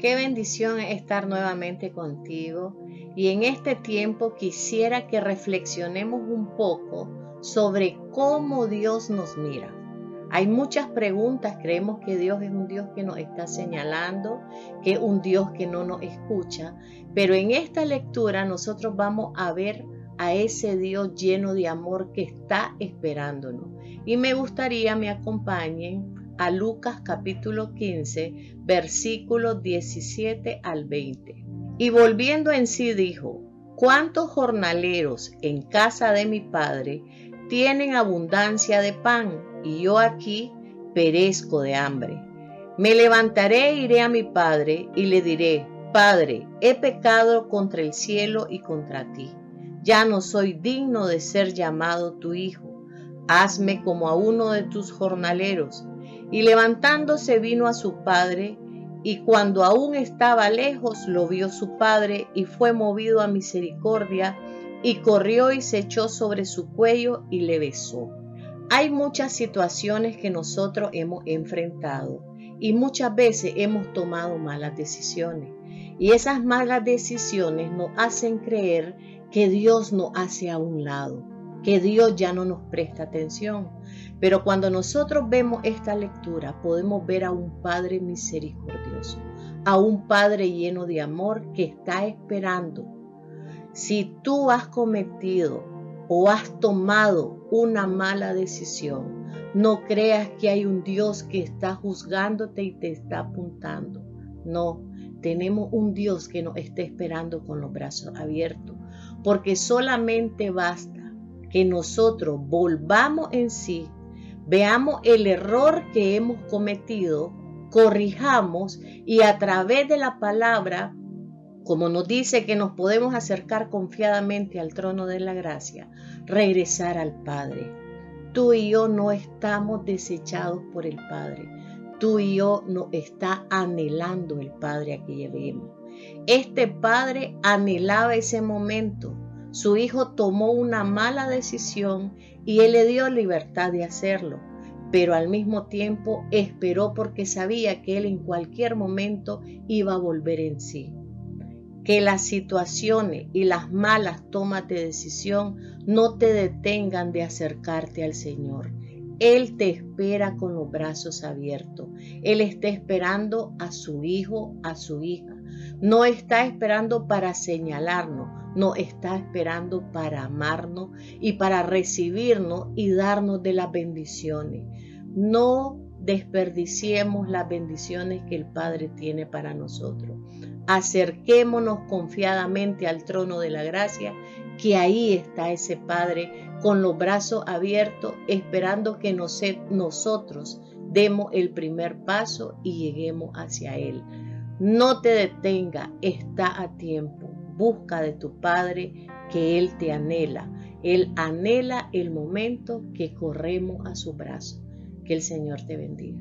Qué bendición estar nuevamente contigo y en este tiempo quisiera que reflexionemos un poco sobre cómo Dios nos mira. Hay muchas preguntas, creemos que Dios es un Dios que nos está señalando, que es un Dios que no nos escucha, pero en esta lectura nosotros vamos a ver a ese Dios lleno de amor que está esperándonos. Y me gustaría me acompañen a Lucas capítulo 15, versículos 17 al 20. Y volviendo en sí dijo, ¿cuántos jornaleros en casa de mi padre tienen abundancia de pan y yo aquí perezco de hambre? Me levantaré e iré a mi padre y le diré, Padre, he pecado contra el cielo y contra ti. Ya no soy digno de ser llamado tu hijo. Hazme como a uno de tus jornaleros. Y levantándose vino a su padre, y cuando aún estaba lejos lo vio su padre, y fue movido a misericordia, y corrió y se echó sobre su cuello y le besó. Hay muchas situaciones que nosotros hemos enfrentado y muchas veces hemos tomado malas decisiones. Y esas malas decisiones nos hacen creer que Dios nos hace a un lado, que Dios ya no nos presta atención. Pero cuando nosotros vemos esta lectura, podemos ver a un Padre misericordioso, a un Padre lleno de amor que está esperando. Si tú has cometido o has tomado una mala decisión, no creas que hay un Dios que está juzgándote y te está apuntando. No, tenemos un Dios que nos está esperando con los brazos abiertos, porque solamente basta que nosotros volvamos en sí, veamos el error que hemos cometido, corrijamos y a través de la palabra, como nos dice que nos podemos acercar confiadamente al trono de la gracia, regresar al Padre. Tú y yo no estamos desechados por el Padre. Tú y yo no está anhelando el Padre a que lleguemos. Este Padre anhelaba ese momento su hijo tomó una mala decisión y él le dio libertad de hacerlo, pero al mismo tiempo esperó porque sabía que él en cualquier momento iba a volver en sí. Que las situaciones y las malas tomas de decisión no te detengan de acercarte al Señor. Él te espera con los brazos abiertos. Él está esperando a su hijo, a su hija. No está esperando para señalarnos, no está esperando para amarnos y para recibirnos y darnos de las bendiciones. No desperdiciemos las bendiciones que el Padre tiene para nosotros. Acerquémonos confiadamente al trono de la gracia, que ahí está ese Padre con los brazos abiertos, esperando que nosotros demos el primer paso y lleguemos hacia Él. No te detenga, está a tiempo. Busca de tu Padre que Él te anhela. Él anhela el momento que corremos a su brazo. Que el Señor te bendiga.